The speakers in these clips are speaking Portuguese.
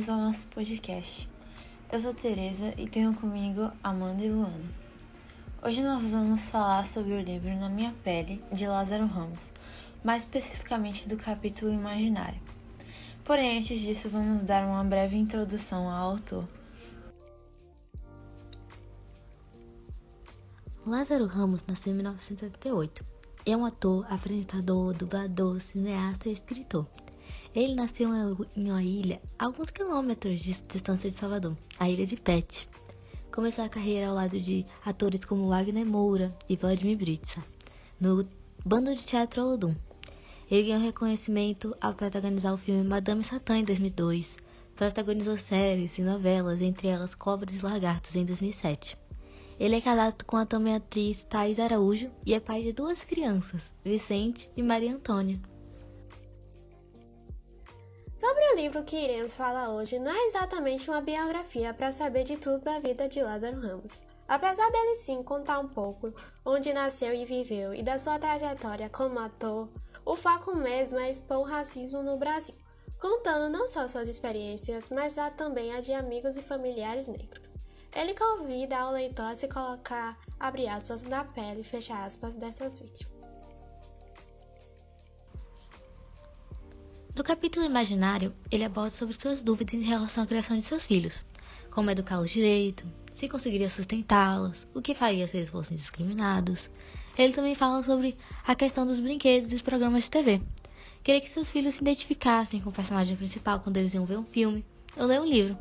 bem-vindos ao nosso podcast. Eu sou Tereza e tenho comigo Amanda e Luana. Hoje nós vamos falar sobre o livro Na Minha Pele, de Lázaro Ramos, mais especificamente do capítulo Imaginário. Porém, antes disso, vamos dar uma breve introdução ao autor. Lázaro Ramos nasceu em 1978. É um ator, apresentador, dublador, cineasta e escritor. Ele nasceu em uma ilha a alguns quilômetros de distância de Salvador, a ilha de Pet. Começou a carreira ao lado de atores como Wagner Moura e Vladimir Britsa, no bando de teatro Olodum. Ele ganhou reconhecimento ao protagonizar o filme Madame Satã em 2002, protagonizou séries e novelas, entre elas Cobras e Lagartos em 2007. Ele é casado com a também atriz Thais Araújo e é pai de duas crianças, Vicente e Maria Antônia. Sobre o livro que iremos falar hoje, não é exatamente uma biografia para saber de tudo da vida de Lázaro Ramos. Apesar dele sim contar um pouco onde nasceu e viveu e da sua trajetória como ator, o foco mesmo é expor o racismo no Brasil, contando não só suas experiências, mas também a de amigos e familiares negros. Ele convida o leitor a se colocar, abre aspas, na pele, fecha aspas, dessas vítimas. No capítulo imaginário, ele aborda sobre suas dúvidas em relação à criação de seus filhos, como educá-los direito, se conseguiria sustentá-los, o que faria se eles fossem discriminados. Ele também fala sobre a questão dos brinquedos e os programas de TV. Queria que seus filhos se identificassem com o personagem principal quando eles iam ver um filme ou ler um livro.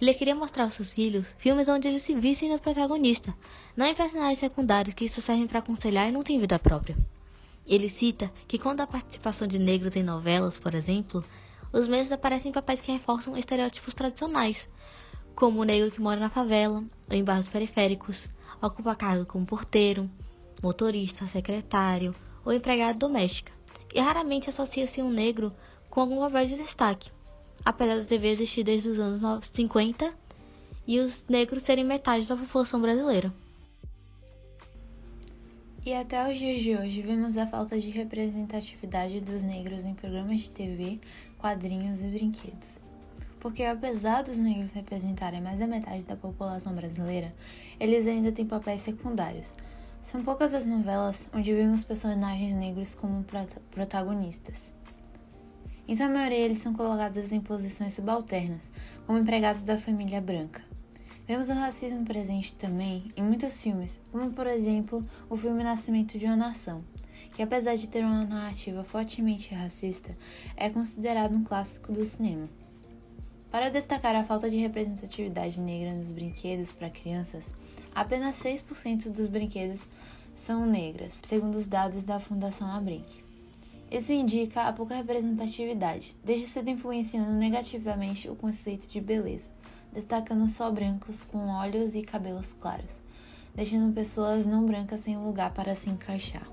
Ele queria mostrar aos seus filhos filmes onde eles se vissem no protagonista, não em personagens secundários que só servem para aconselhar e não têm vida própria. Ele cita que quando há participação de negros em novelas, por exemplo, os mesmos aparecem em papéis que reforçam estereótipos tradicionais, como o negro que mora na favela ou em bairros periféricos, ocupa cargo como porteiro, motorista, secretário ou empregado doméstica, e raramente associa-se um negro com algum papel de destaque, apesar da TV existir desde os anos 50 e os negros serem metade da população brasileira. E até os dias de hoje vemos a falta de representatividade dos negros em programas de TV, quadrinhos e brinquedos. Porque apesar dos negros representarem mais da metade da população brasileira, eles ainda têm papéis secundários. São poucas as novelas onde vemos personagens negros como protagonistas. Em sua maioria, eles são colocados em posições subalternas, como empregados da família branca. Vemos o racismo presente também em muitos filmes, como por exemplo o filme Nascimento de uma Nação, que apesar de ter uma narrativa fortemente racista, é considerado um clássico do cinema. Para destacar a falta de representatividade negra nos brinquedos para crianças, apenas 6% dos brinquedos são negras, segundo os dados da Fundação Abrinq. Isso indica a pouca representatividade, desde cedo influenciando negativamente o conceito de beleza, destacando só brancos com olhos e cabelos claros, deixando pessoas não brancas sem lugar para se encaixar.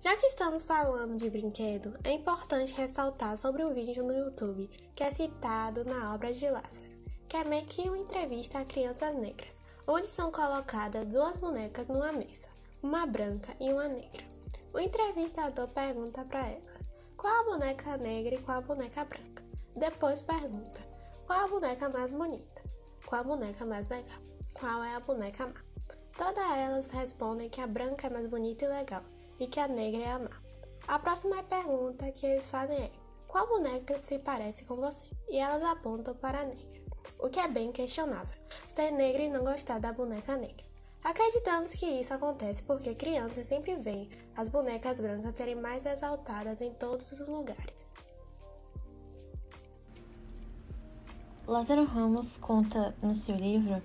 Já que estamos falando de brinquedo, é importante ressaltar sobre um vídeo no YouTube que é citado na obra de Lázaro, que é meio que uma entrevista a crianças negras, onde são colocadas duas bonecas numa mesa uma branca e uma negra. O entrevistador pergunta para ela qual a boneca negra e qual a boneca branca. Depois pergunta qual a boneca mais bonita, qual a boneca mais legal, qual é a boneca má. Todas elas respondem que a branca é mais bonita e legal e que a negra é a má. A próxima pergunta que eles fazem é: qual boneca se parece com você? E elas apontam para a negra, o que é bem questionável, ser negra e não gostar da boneca negra. Acreditamos que isso acontece porque crianças sempre veem as bonecas brancas serem mais exaltadas em todos os lugares. Lázaro Ramos conta no seu livro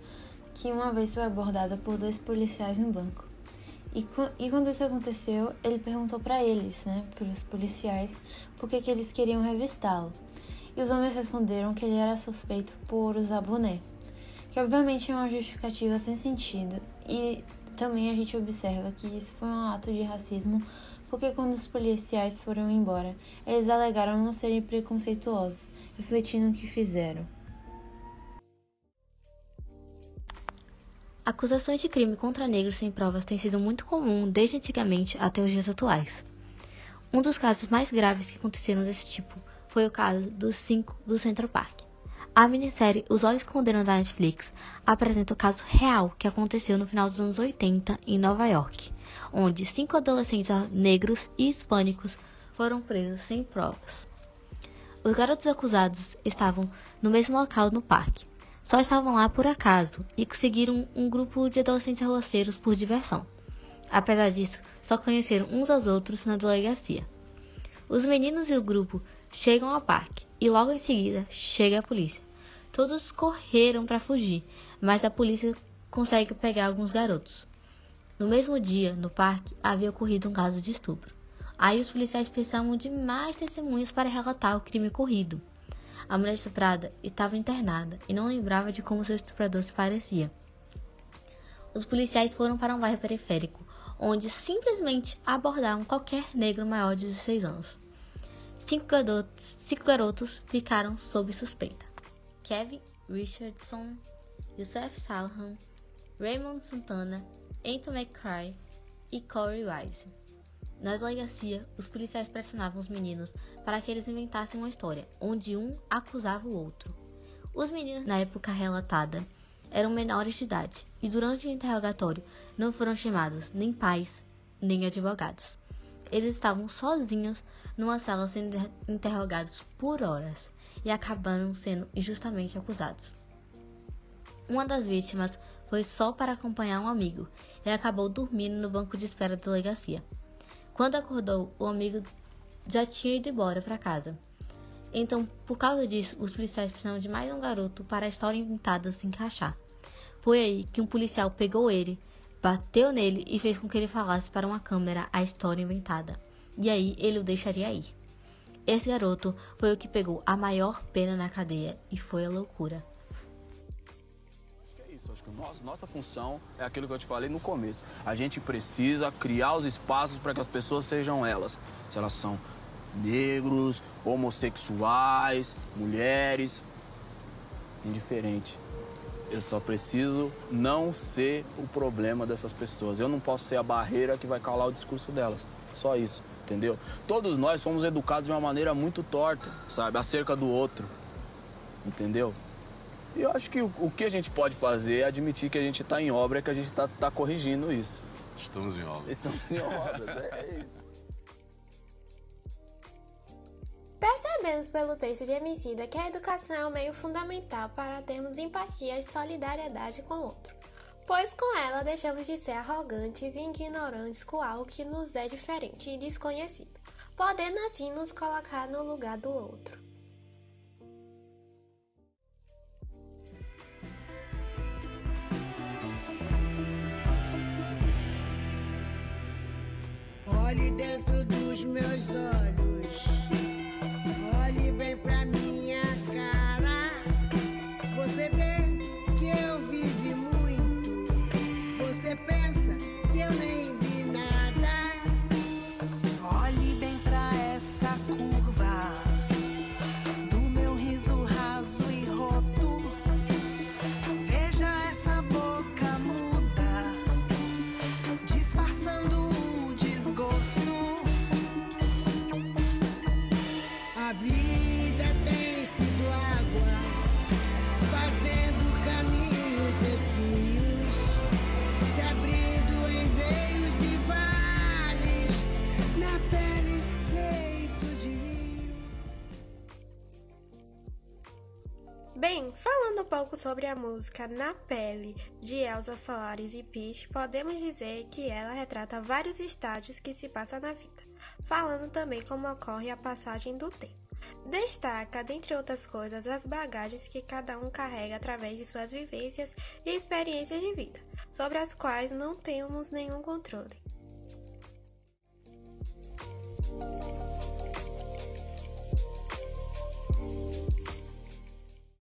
que uma vez foi abordado por dois policiais no banco. E, e quando isso aconteceu, ele perguntou para eles, né, para os policiais, por que, que eles queriam revistá-lo. E os homens responderam que ele era suspeito por usar boné que obviamente é uma justificativa sem sentido. E também a gente observa que isso foi um ato de racismo, porque quando os policiais foram embora, eles alegaram não serem preconceituosos, refletindo o que fizeram. Acusações de crime contra negros sem provas têm sido muito comum desde antigamente até os dias atuais. Um dos casos mais graves que aconteceram desse tipo foi o caso dos cinco do Central Park. A minissérie Os Olhos Condenam da Netflix apresenta o caso real que aconteceu no final dos anos 80 em Nova York, onde cinco adolescentes negros e hispânicos foram presos sem provas. Os garotos acusados estavam no mesmo local no parque, só estavam lá por acaso e conseguiram um grupo de adolescentes arroceiros por diversão. Apesar disso, só conheceram uns aos outros na delegacia. Os meninos e o grupo chegam ao parque e logo em seguida chega a polícia. Todos correram para fugir, mas a polícia consegue pegar alguns garotos. No mesmo dia, no parque, havia ocorrido um caso de estupro. Aí os policiais precisavam de mais testemunhas para relatar o crime ocorrido. A mulher estuprada estava internada e não lembrava de como seu estuprador se parecia. Os policiais foram para um bairro periférico, onde simplesmente abordaram qualquer negro maior de 16 anos. Cinco garotos, cinco garotos ficaram sob suspeita. Kevin Richardson, Youssef Salhan, Raymond Santana, Anthony McCray e Corey Wise. Na delegacia, os policiais pressionavam os meninos para que eles inventassem uma história, onde um acusava o outro. Os meninos, na época relatada, eram menores de idade e durante o interrogatório não foram chamados nem pais nem advogados. Eles estavam sozinhos numa sala sendo interrogados por horas e acabaram sendo injustamente acusados. Uma das vítimas foi só para acompanhar um amigo e acabou dormindo no banco de espera da delegacia. Quando acordou, o amigo já tinha ido embora para casa. Então, por causa disso, os policiais precisavam de mais um garoto para a história inventada se encaixar. Foi aí que um policial pegou ele, bateu nele e fez com que ele falasse para uma câmera a história inventada. E aí ele o deixaria ir. Esse garoto foi o que pegou a maior pena na cadeia e foi a loucura. Acho que nosso, nossa função é aquilo que eu te falei no começo. A gente precisa criar os espaços para que as pessoas sejam elas. Se elas são negros, homossexuais, mulheres, indiferente. Eu só preciso não ser o problema dessas pessoas. Eu não posso ser a barreira que vai calar o discurso delas. Só isso, entendeu? Todos nós fomos educados de uma maneira muito torta, sabe? Acerca do outro. Entendeu? E eu acho que o, o, que a gente pode fazer é admitir que a gente está em obra, que a gente está tá corrigindo isso. Estamos em obra. Estamos em obras, é, é isso. Percebemos pelo texto de Emicida que a educação é um meio fundamental para termos empatia e solidariedade com o outro, pois com ela deixamos de ser arrogantes e ignorantes com algo que nos é diferente e desconhecido, podendo assim nos colocar no lugar do outro. Olhe dentro dos meus olhos, que Bem, falando um pouco sobre a música Na Pele, de Elza Soares e Peach, podemos dizer que ela retrata vários estágios que se passa na vida, falando também como ocorre a passagem do tempo. Destaca, dentre outras coisas, as bagagens que cada um carrega através de suas vivências e experiências de vida, sobre as quais não temos nenhum controle.